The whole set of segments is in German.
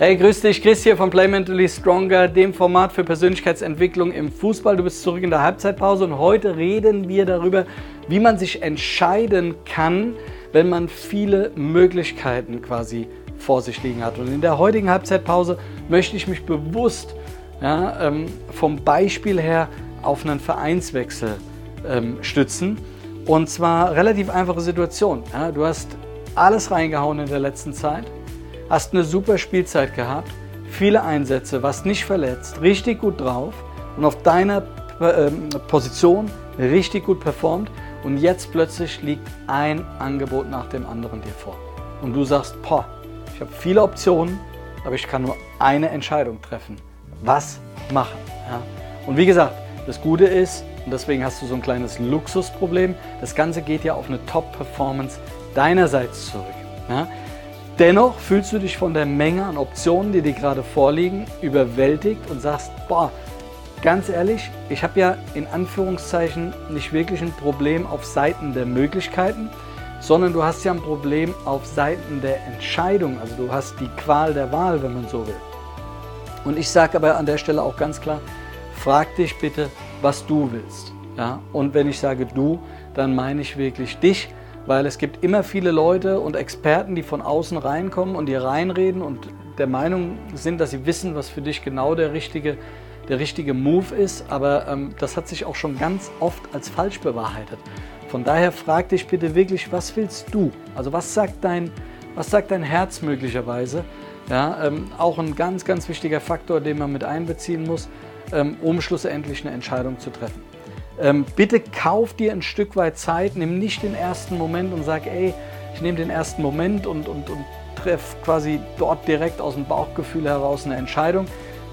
Hey, grüß dich, Chris hier von Play Mentally Stronger, dem Format für Persönlichkeitsentwicklung im Fußball. Du bist zurück in der Halbzeitpause und heute reden wir darüber, wie man sich entscheiden kann, wenn man viele Möglichkeiten quasi vor sich liegen hat. Und in der heutigen Halbzeitpause möchte ich mich bewusst ja, ähm, vom Beispiel her auf einen Vereinswechsel ähm, stützen. Und zwar relativ einfache Situation. Ja, du hast alles reingehauen in der letzten Zeit hast eine super Spielzeit gehabt, viele Einsätze, warst nicht verletzt, richtig gut drauf und auf deiner äh, Position richtig gut performt und jetzt plötzlich liegt ein Angebot nach dem anderen dir vor. Und du sagst, boah, ich habe viele Optionen, aber ich kann nur eine Entscheidung treffen. Was machen? Ja? Und wie gesagt, das Gute ist, und deswegen hast du so ein kleines Luxusproblem, das Ganze geht ja auf eine Top-Performance deinerseits zurück. Ja? Dennoch fühlst du dich von der Menge an Optionen, die dir gerade vorliegen, überwältigt und sagst, boah, ganz ehrlich, ich habe ja in Anführungszeichen nicht wirklich ein Problem auf Seiten der Möglichkeiten, sondern du hast ja ein Problem auf Seiten der Entscheidung. Also du hast die Qual der Wahl, wenn man so will. Und ich sage aber an der Stelle auch ganz klar, frag dich bitte, was du willst. Ja? Und wenn ich sage du, dann meine ich wirklich dich weil es gibt immer viele Leute und Experten, die von außen reinkommen und dir reinreden und der Meinung sind, dass sie wissen, was für dich genau der richtige, der richtige Move ist, aber ähm, das hat sich auch schon ganz oft als falsch bewahrheitet. Von daher frag dich bitte wirklich, was willst du? Also was sagt dein, was sagt dein Herz möglicherweise? Ja, ähm, auch ein ganz, ganz wichtiger Faktor, den man mit einbeziehen muss, ähm, um schlussendlich eine Entscheidung zu treffen. Ähm, bitte kauf dir ein Stück weit Zeit, nimm nicht den ersten Moment und sag, ey, ich nehme den ersten Moment und, und, und treffe quasi dort direkt aus dem Bauchgefühl heraus eine Entscheidung.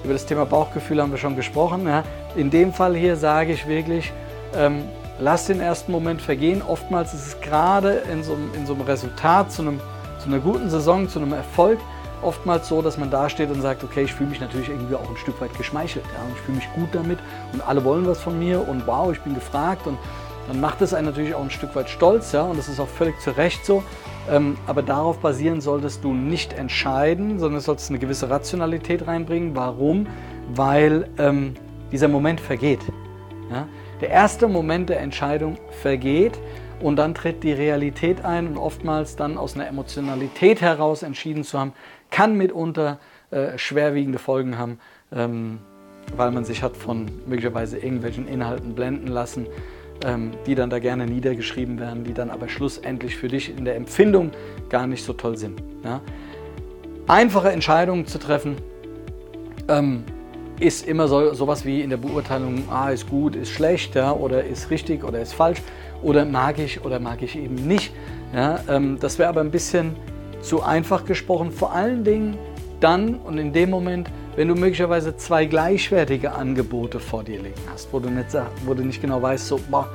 Über das Thema Bauchgefühl haben wir schon gesprochen. Ja. In dem Fall hier sage ich wirklich, ähm, lass den ersten Moment vergehen. Oftmals ist es gerade in so, in so einem Resultat, zu, einem, zu einer guten Saison, zu einem Erfolg, oftmals so, dass man da steht und sagt, okay, ich fühle mich natürlich irgendwie auch ein Stück weit geschmeichelt. Ja, ich fühle mich gut damit und alle wollen was von mir und wow, ich bin gefragt und dann macht es einen natürlich auch ein Stück weit stolz, ja, und das ist auch völlig zu Recht so. Ähm, aber darauf basieren solltest du nicht entscheiden, sondern solltest eine gewisse Rationalität reinbringen. Warum? Weil ähm, dieser Moment vergeht. Ja? Der erste Moment der Entscheidung vergeht und dann tritt die Realität ein und oftmals dann aus einer Emotionalität heraus entschieden zu haben, kann mitunter äh, schwerwiegende Folgen haben, ähm, weil man sich hat von möglicherweise irgendwelchen Inhalten blenden lassen, ähm, die dann da gerne niedergeschrieben werden, die dann aber schlussendlich für dich in der Empfindung gar nicht so toll sind. Ja? Einfache Entscheidungen zu treffen ähm, ist immer so sowas wie in der Beurteilung, ah, ist gut, ist schlecht, ja, oder ist richtig oder ist falsch oder mag ich oder mag ich eben nicht. Ja, ähm, das wäre aber ein bisschen zu einfach gesprochen, vor allen Dingen dann und in dem Moment, wenn du möglicherweise zwei gleichwertige Angebote vor dir liegen hast, wo du nicht, wo du nicht genau weißt, so, boah,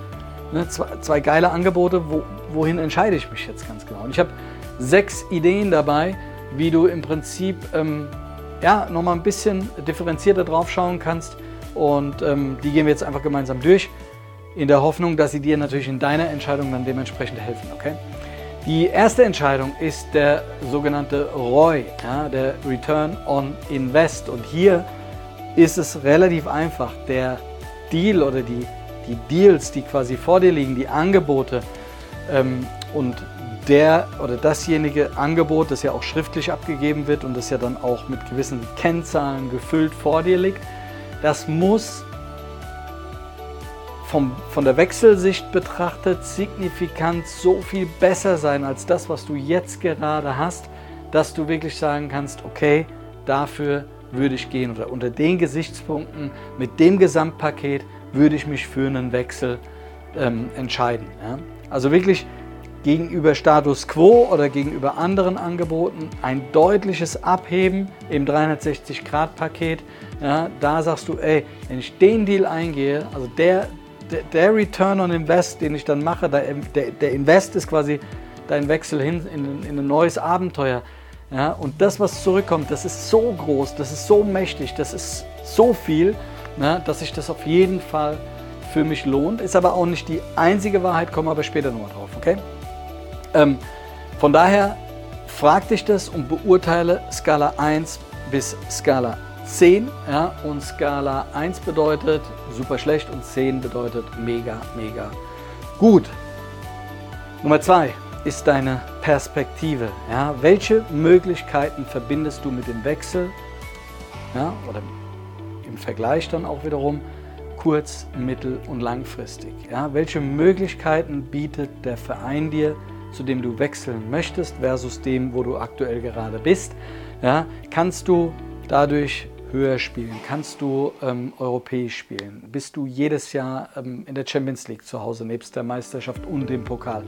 ne, zwei, zwei, geile Angebote, wo, wohin entscheide ich mich jetzt ganz genau? Und ich habe sechs Ideen dabei, wie du im Prinzip ähm, ja, nochmal ein bisschen differenzierter drauf schauen kannst. Und ähm, die gehen wir jetzt einfach gemeinsam durch, in der Hoffnung, dass sie dir natürlich in deiner Entscheidung dann dementsprechend helfen. Okay? Die erste Entscheidung ist der sogenannte ROI, ja, der Return on Invest. Und hier ist es relativ einfach. Der Deal oder die, die Deals, die quasi vor dir liegen, die Angebote ähm, und der oder dasjenige Angebot, das ja auch schriftlich abgegeben wird und das ja dann auch mit gewissen Kennzahlen gefüllt vor dir liegt, das muss vom, von der Wechselsicht betrachtet signifikant so viel besser sein als das, was du jetzt gerade hast, dass du wirklich sagen kannst, okay, dafür würde ich gehen oder unter den Gesichtspunkten mit dem Gesamtpaket würde ich mich für einen Wechsel ähm, entscheiden. Ja? Also wirklich gegenüber Status Quo oder gegenüber anderen Angeboten ein deutliches Abheben im 360-Grad-Paket. Ja, da sagst du, ey, wenn ich den Deal eingehe, also der, der, der Return on Invest, den ich dann mache, der, der, der Invest ist quasi dein Wechsel hin in, in ein neues Abenteuer. Ja, und das, was zurückkommt, das ist so groß, das ist so mächtig, das ist so viel, ja, dass sich das auf jeden Fall für mich lohnt. Ist aber auch nicht die einzige Wahrheit, kommen aber später nochmal drauf, okay? Ähm, von daher frag dich das und beurteile Skala 1 bis Skala 10. Ja, und Skala 1 bedeutet super schlecht und 10 bedeutet mega, mega gut. Nummer 2 ist deine Perspektive. Ja, welche Möglichkeiten verbindest du mit dem Wechsel? Ja, oder im Vergleich dann auch wiederum kurz-, mittel- und langfristig. Ja, welche Möglichkeiten bietet der Verein dir, zu dem du wechseln möchtest, versus dem, wo du aktuell gerade bist? Ja, kannst du dadurch höher spielen? Kannst du ähm, europäisch spielen? Bist du jedes Jahr ähm, in der Champions League zu Hause, nebst der Meisterschaft und dem Pokal?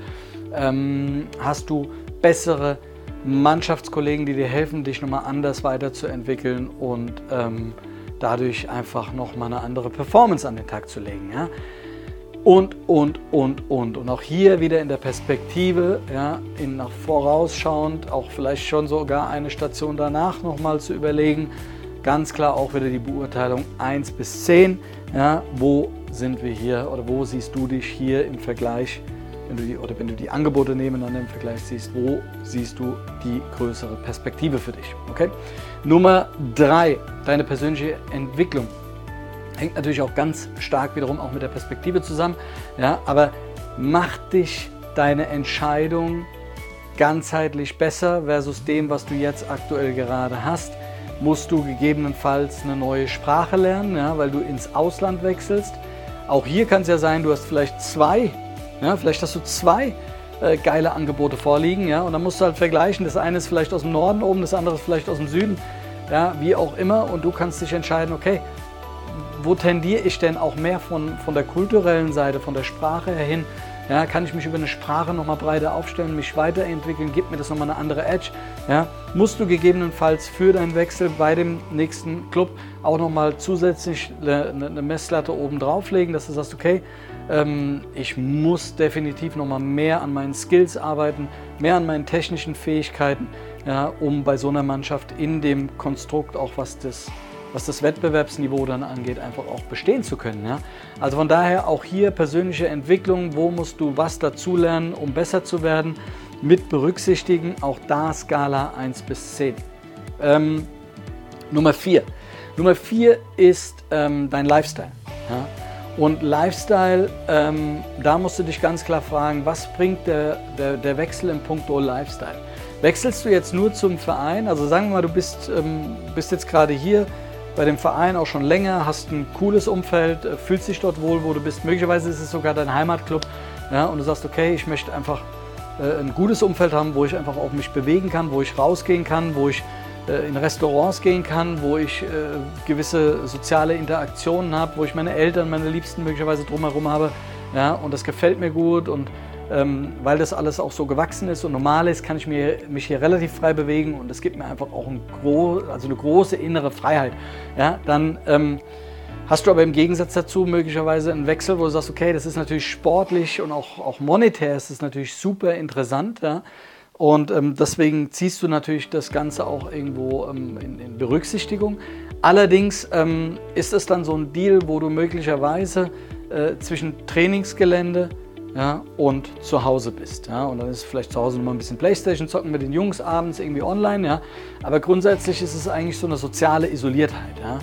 Ähm, hast du bessere Mannschaftskollegen, die dir helfen, dich nochmal anders weiterzuentwickeln und ähm, dadurch einfach nochmal eine andere Performance an den Tag zu legen? Ja? Und, und, und, und. Und auch hier wieder in der Perspektive, ja, in nach vorausschauend, auch vielleicht schon sogar eine Station danach nochmal zu überlegen, ganz klar auch wieder die Beurteilung 1 bis 10. Ja, wo sind wir hier oder wo siehst du dich hier im Vergleich, wenn du die, oder wenn du die Angebote nebeneinander im Vergleich siehst, wo siehst du die größere Perspektive für dich? Okay? Nummer 3, deine persönliche Entwicklung. Hängt natürlich auch ganz stark wiederum auch mit der Perspektive zusammen. Ja, aber macht dich deine Entscheidung ganzheitlich besser versus dem, was du jetzt aktuell gerade hast musst du gegebenenfalls eine neue Sprache lernen, ja, weil du ins Ausland wechselst. Auch hier kann es ja sein, du hast vielleicht zwei, ja, vielleicht hast du zwei äh, geile Angebote vorliegen, ja, und dann musst du halt vergleichen. Das eine ist vielleicht aus dem Norden oben, das andere ist vielleicht aus dem Süden, ja, wie auch immer, und du kannst dich entscheiden, okay, wo tendiere ich denn auch mehr von, von der kulturellen Seite, von der Sprache her hin? Ja, kann ich mich über eine Sprache nochmal breiter aufstellen, mich weiterentwickeln, gibt mir das nochmal eine andere Edge? Ja, musst du gegebenenfalls für deinen Wechsel bei dem nächsten Club auch nochmal zusätzlich eine Messlatte oben drauflegen, dass du sagst, okay, ähm, ich muss definitiv nochmal mehr an meinen Skills arbeiten, mehr an meinen technischen Fähigkeiten, ja, um bei so einer Mannschaft in dem Konstrukt auch was das was das Wettbewerbsniveau dann angeht, einfach auch bestehen zu können. Ja? Also von daher auch hier persönliche Entwicklung, wo musst du was dazulernen, um besser zu werden, mit berücksichtigen, auch da Skala 1 bis 10. Ähm, Nummer 4. Nummer 4 ist ähm, dein Lifestyle. Ja? Und Lifestyle, ähm, da musst du dich ganz klar fragen, was bringt der, der, der Wechsel im Punkto Lifestyle? Wechselst du jetzt nur zum Verein? Also sagen wir mal, du bist, ähm, bist jetzt gerade hier, bei dem Verein auch schon länger, hast ein cooles Umfeld, äh, fühlst dich dort wohl, wo du bist. Möglicherweise ist es sogar dein Heimatclub ja, und du sagst, okay, ich möchte einfach äh, ein gutes Umfeld haben, wo ich einfach auch mich bewegen kann, wo ich rausgehen kann, wo ich äh, in Restaurants gehen kann, wo ich äh, gewisse soziale Interaktionen habe, wo ich meine Eltern, meine Liebsten möglicherweise drumherum habe. Ja, und das gefällt mir gut und ähm, weil das alles auch so gewachsen ist und normal ist, kann ich mir, mich hier relativ frei bewegen und es gibt mir einfach auch ein gro also eine große innere Freiheit. Ja, dann ähm, hast du aber im Gegensatz dazu möglicherweise einen Wechsel, wo du sagst, okay, das ist natürlich sportlich und auch, auch monetär ist es natürlich super interessant. Ja? Und ähm, deswegen ziehst du natürlich das Ganze auch irgendwo ähm, in, in, Berücksichtigung. Allerdings ähm, ist es dann so ein Deal, wo du möglicherweise äh, zwischen Trainingsgelände ja, und zu Hause bist. Ja, und dann ist vielleicht zu Hause noch mal ein bisschen Playstation zocken mit den Jungs abends irgendwie online. Ja, aber grundsätzlich ist es eigentlich so eine soziale Isoliertheit. Ja.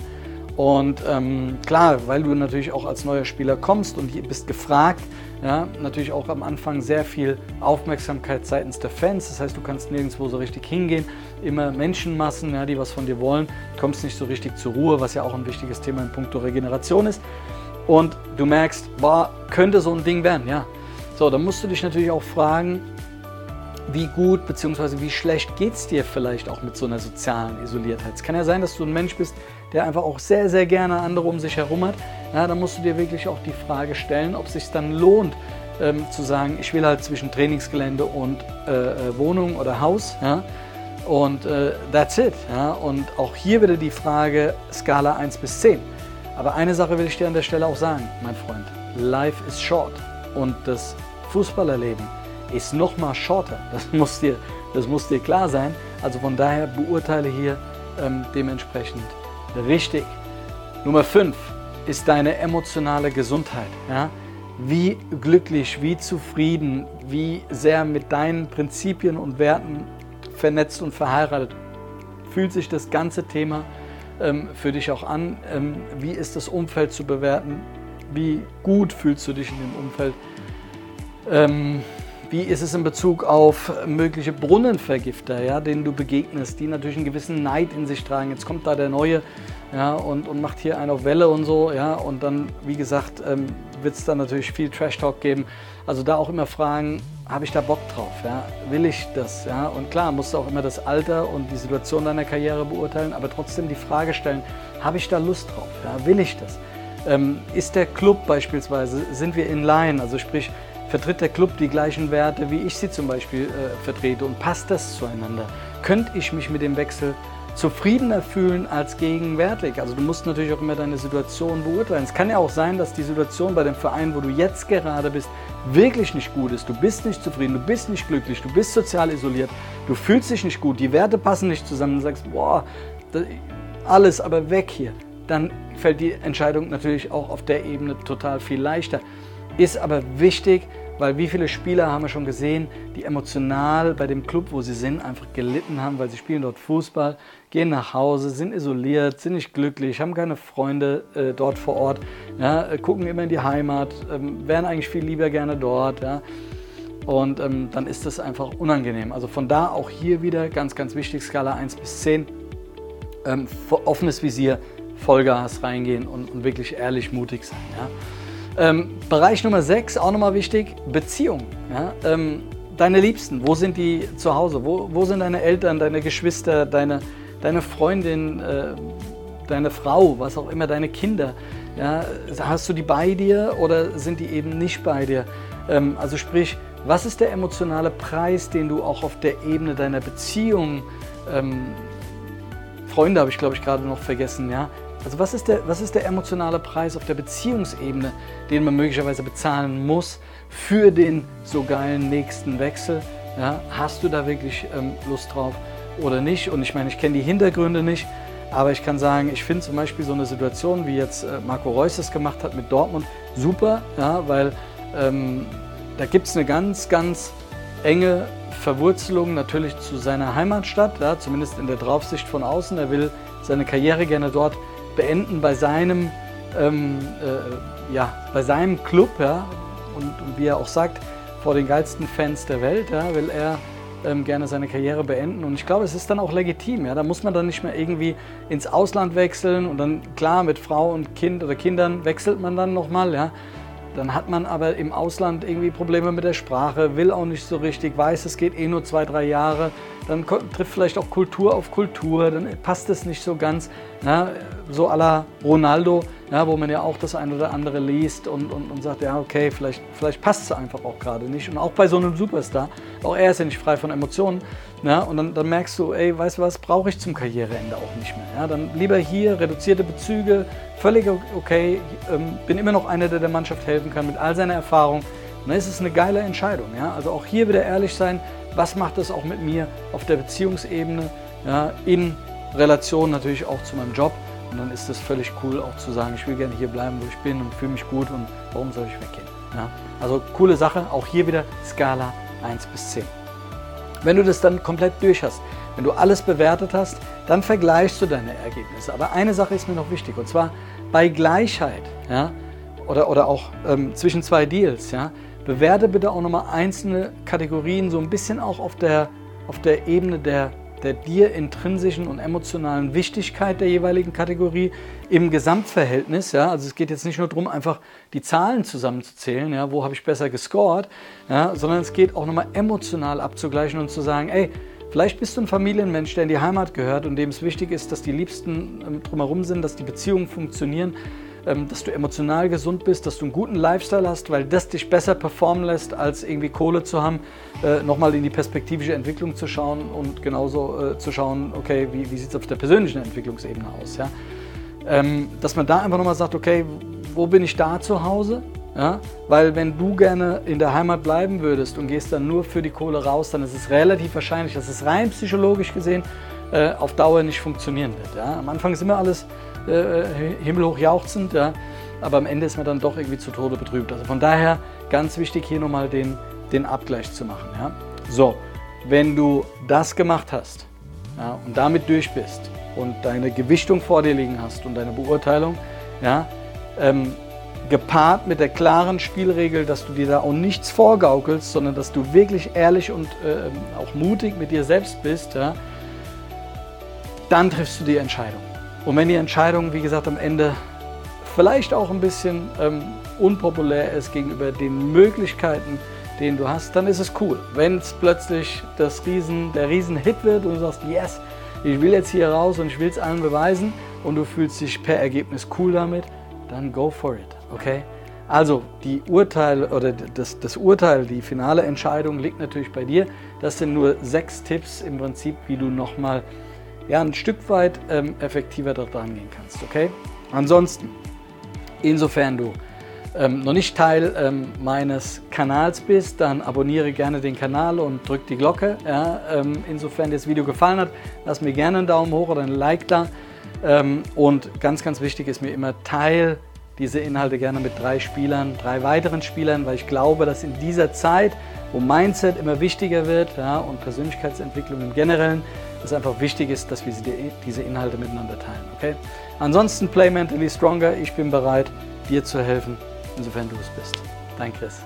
Und ähm, klar, weil du natürlich auch als neuer Spieler kommst und bist gefragt, ja, natürlich auch am Anfang sehr viel Aufmerksamkeit seitens der Fans. Das heißt, du kannst nirgendwo so richtig hingehen. Immer Menschenmassen, ja, die was von dir wollen. Kommst nicht so richtig zur Ruhe, was ja auch ein wichtiges Thema in puncto Regeneration ist. Und du merkst, boah, könnte so ein Ding werden, ja. So, dann musst du dich natürlich auch fragen, wie gut bzw. wie schlecht geht es dir vielleicht auch mit so einer sozialen Isoliertheit. Es kann ja sein, dass du ein Mensch bist, der einfach auch sehr, sehr gerne andere um sich herum hat. Ja, dann musst du dir wirklich auch die Frage stellen, ob es sich dann lohnt, ähm, zu sagen, ich will halt zwischen Trainingsgelände und äh, äh, Wohnung oder Haus. Ja? Und äh, that's it. Ja? Und auch hier wieder die Frage Skala 1 bis 10. Aber eine Sache will ich dir an der Stelle auch sagen, mein Freund. Life is short. Und das Fußballerleben ist noch mal shorter. Das muss dir, das muss dir klar sein. Also von daher beurteile hier ähm, dementsprechend richtig. Nummer 5 ist deine emotionale Gesundheit. Ja? Wie glücklich, wie zufrieden, wie sehr mit deinen Prinzipien und Werten vernetzt und verheiratet fühlt sich das ganze Thema ähm, für dich auch an? Ähm, wie ist das Umfeld zu bewerten? Wie gut fühlst du dich in dem Umfeld? Ähm, wie ist es in Bezug auf mögliche Brunnenvergifter, ja, denen du begegnest, die natürlich einen gewissen Neid in sich tragen? Jetzt kommt da der neue ja, und, und macht hier einen auf Welle und so. Ja, und dann, wie gesagt, ähm, wird es dann natürlich viel Trash-Talk geben. Also da auch immer fragen, habe ich da Bock drauf? Ja? Will ich das? Ja? Und klar, musst du auch immer das Alter und die Situation deiner Karriere beurteilen, aber trotzdem die Frage stellen, habe ich da Lust drauf? Ja? Will ich das? Ähm, ist der Club beispielsweise, sind wir in line? Also sprich, vertritt der Club die gleichen Werte, wie ich sie zum Beispiel äh, vertrete und passt das zueinander? Könnte ich mich mit dem Wechsel zufriedener fühlen als gegenwärtig. Also du musst natürlich auch immer deine Situation beurteilen. Es kann ja auch sein, dass die Situation bei dem Verein, wo du jetzt gerade bist, wirklich nicht gut ist. Du bist nicht zufrieden, du bist nicht glücklich, du bist sozial isoliert, du fühlst dich nicht gut, die Werte passen nicht zusammen. Du sagst, boah, alles aber weg hier. Dann fällt die Entscheidung natürlich auch auf der Ebene total viel leichter. Ist aber wichtig, weil wie viele Spieler haben wir schon gesehen, die emotional bei dem Club, wo sie sind, einfach gelitten haben, weil sie spielen dort Fußball, gehen nach Hause, sind isoliert, sind nicht glücklich, haben keine Freunde äh, dort vor Ort, ja, äh, gucken immer in die Heimat, ähm, wären eigentlich viel lieber gerne dort. Ja. Und ähm, dann ist das einfach unangenehm. Also von da auch hier wieder ganz, ganz wichtig, Skala 1 bis 10. Ähm, offenes Visier, Vollgas reingehen und, und wirklich ehrlich mutig sein. Ja. Ähm, Bereich Nummer 6, auch nochmal wichtig, Beziehung. Ja? Ähm, deine Liebsten, wo sind die zu Hause? Wo, wo sind deine Eltern, deine Geschwister, deine, deine Freundin, äh, deine Frau, was auch immer, deine Kinder? Ja? Hast du die bei dir oder sind die eben nicht bei dir? Ähm, also sprich, was ist der emotionale Preis, den du auch auf der Ebene deiner Beziehung, ähm, Freunde habe ich glaube ich gerade noch vergessen, ja, also was ist, der, was ist der emotionale Preis auf der Beziehungsebene, den man möglicherweise bezahlen muss für den so geilen nächsten Wechsel? Ja, hast du da wirklich ähm, Lust drauf oder nicht? Und ich meine, ich kenne die Hintergründe nicht, aber ich kann sagen, ich finde zum Beispiel so eine Situation, wie jetzt äh, Marco Reus es gemacht hat mit Dortmund, super, ja, weil ähm, da gibt es eine ganz, ganz enge Verwurzelung natürlich zu seiner Heimatstadt, ja, zumindest in der Draufsicht von außen. Er will seine Karriere gerne dort beenden bei seinem, ähm, äh, ja, bei seinem Club. Ja? Und, und, wie er auch sagt, vor den geilsten Fans der Welt ja, will er ähm, gerne seine Karriere beenden. Und ich glaube, es ist dann auch legitim. Ja? Da muss man dann nicht mehr irgendwie ins Ausland wechseln und dann, klar, mit Frau und Kind oder Kindern wechselt man dann nochmal. Ja? Dann hat man aber im Ausland irgendwie Probleme mit der Sprache, will auch nicht so richtig, weiß, es geht eh nur zwei, drei Jahre. Dann trifft vielleicht auch Kultur auf Kultur, dann passt es nicht so ganz. Ja, so à la Ronaldo, ja, wo man ja auch das eine oder andere liest und, und, und sagt, ja, okay, vielleicht, vielleicht passt es einfach auch gerade nicht. Und auch bei so einem Superstar, auch er ist ja nicht frei von Emotionen. Ja, und dann, dann merkst du, ey, weißt du was, brauche ich zum Karriereende auch nicht mehr. Ja, dann lieber hier reduzierte Bezüge, völlig okay, ähm, bin immer noch einer, der der Mannschaft helfen kann mit all seiner Erfahrung. Und dann ist es eine geile Entscheidung. Ja? Also auch hier wieder ehrlich sein, was macht das auch mit mir auf der Beziehungsebene, ja, in Relation natürlich auch zu meinem Job. Und dann ist es völlig cool auch zu sagen, ich will gerne hier bleiben, wo ich bin und fühle mich gut und warum soll ich weggehen. Ja? Also coole Sache, auch hier wieder Skala 1 bis 10. Wenn du das dann komplett durch hast, wenn du alles bewertet hast, dann vergleichst du deine Ergebnisse. Aber eine Sache ist mir noch wichtig und zwar bei Gleichheit ja, oder, oder auch ähm, zwischen zwei Deals. Ja, bewerte bitte auch nochmal einzelne Kategorien so ein bisschen auch auf der, auf der Ebene der der dir intrinsischen und emotionalen Wichtigkeit der jeweiligen Kategorie im Gesamtverhältnis. Ja? Also es geht jetzt nicht nur darum, einfach die Zahlen zusammenzuzählen, ja? wo habe ich besser gescored, ja? sondern es geht auch nochmal emotional abzugleichen und zu sagen, ey, Vielleicht bist du ein Familienmensch, der in die Heimat gehört und dem es wichtig ist, dass die Liebsten ähm, drumherum sind, dass die Beziehungen funktionieren. Ähm, dass du emotional gesund bist, dass du einen guten Lifestyle hast, weil das dich besser performen lässt, als irgendwie Kohle zu haben, äh, nochmal in die perspektivische Entwicklung zu schauen und genauso äh, zu schauen, okay, wie, wie sieht es auf der persönlichen Entwicklungsebene aus. Ja? Ähm, dass man da einfach nochmal sagt, okay, wo bin ich da zu Hause? Ja? Weil wenn du gerne in der Heimat bleiben würdest und gehst dann nur für die Kohle raus, dann ist es relativ wahrscheinlich, dass es rein psychologisch gesehen äh, auf Dauer nicht funktionieren wird. Ja? Am Anfang ist immer alles äh, himmelhoch jauchzend, ja? aber am Ende ist man dann doch irgendwie zu Tode betrübt. Also von daher ganz wichtig hier nochmal den, den Abgleich zu machen. Ja? So, wenn du das gemacht hast, ja, und damit durch bist und deine Gewichtung vor dir liegen hast und deine Beurteilung, ja, ähm, gepaart mit der klaren Spielregel, dass du dir da auch nichts vorgaukelst, sondern dass du wirklich ehrlich und äh, auch mutig mit dir selbst bist, ja, dann triffst du die Entscheidung. Und wenn die Entscheidung, wie gesagt, am Ende vielleicht auch ein bisschen ähm, unpopulär ist gegenüber den Möglichkeiten, den du hast, dann ist es cool. Wenn es plötzlich das Riesen, der Riesenhit wird und du sagst, yes, ich will jetzt hier raus und ich will es allen beweisen und du fühlst dich per Ergebnis cool damit, dann go for it, okay? Also die Urteil oder das, das Urteil, die finale Entscheidung liegt natürlich bei dir. Das sind nur sechs Tipps im Prinzip, wie du nochmal ja, ein Stück weit ähm, effektiver dort rangehen kannst, okay? Ansonsten, insofern du ähm, noch nicht Teil ähm, meines Kanals bist, dann abonniere gerne den Kanal und drück die Glocke. Ja, ähm, insofern das Video gefallen hat, lass mir gerne einen Daumen hoch oder ein Like da. Ähm, und ganz, ganz wichtig ist mir immer, teil diese Inhalte gerne mit drei Spielern, drei weiteren Spielern, weil ich glaube, dass in dieser Zeit, wo Mindset immer wichtiger wird ja, und Persönlichkeitsentwicklung im Generellen, es einfach wichtig ist, dass wir diese Inhalte miteinander teilen. Okay? Ansonsten play mentally stronger. Ich bin bereit, dir zu helfen insofern du es bist. Dein Chris.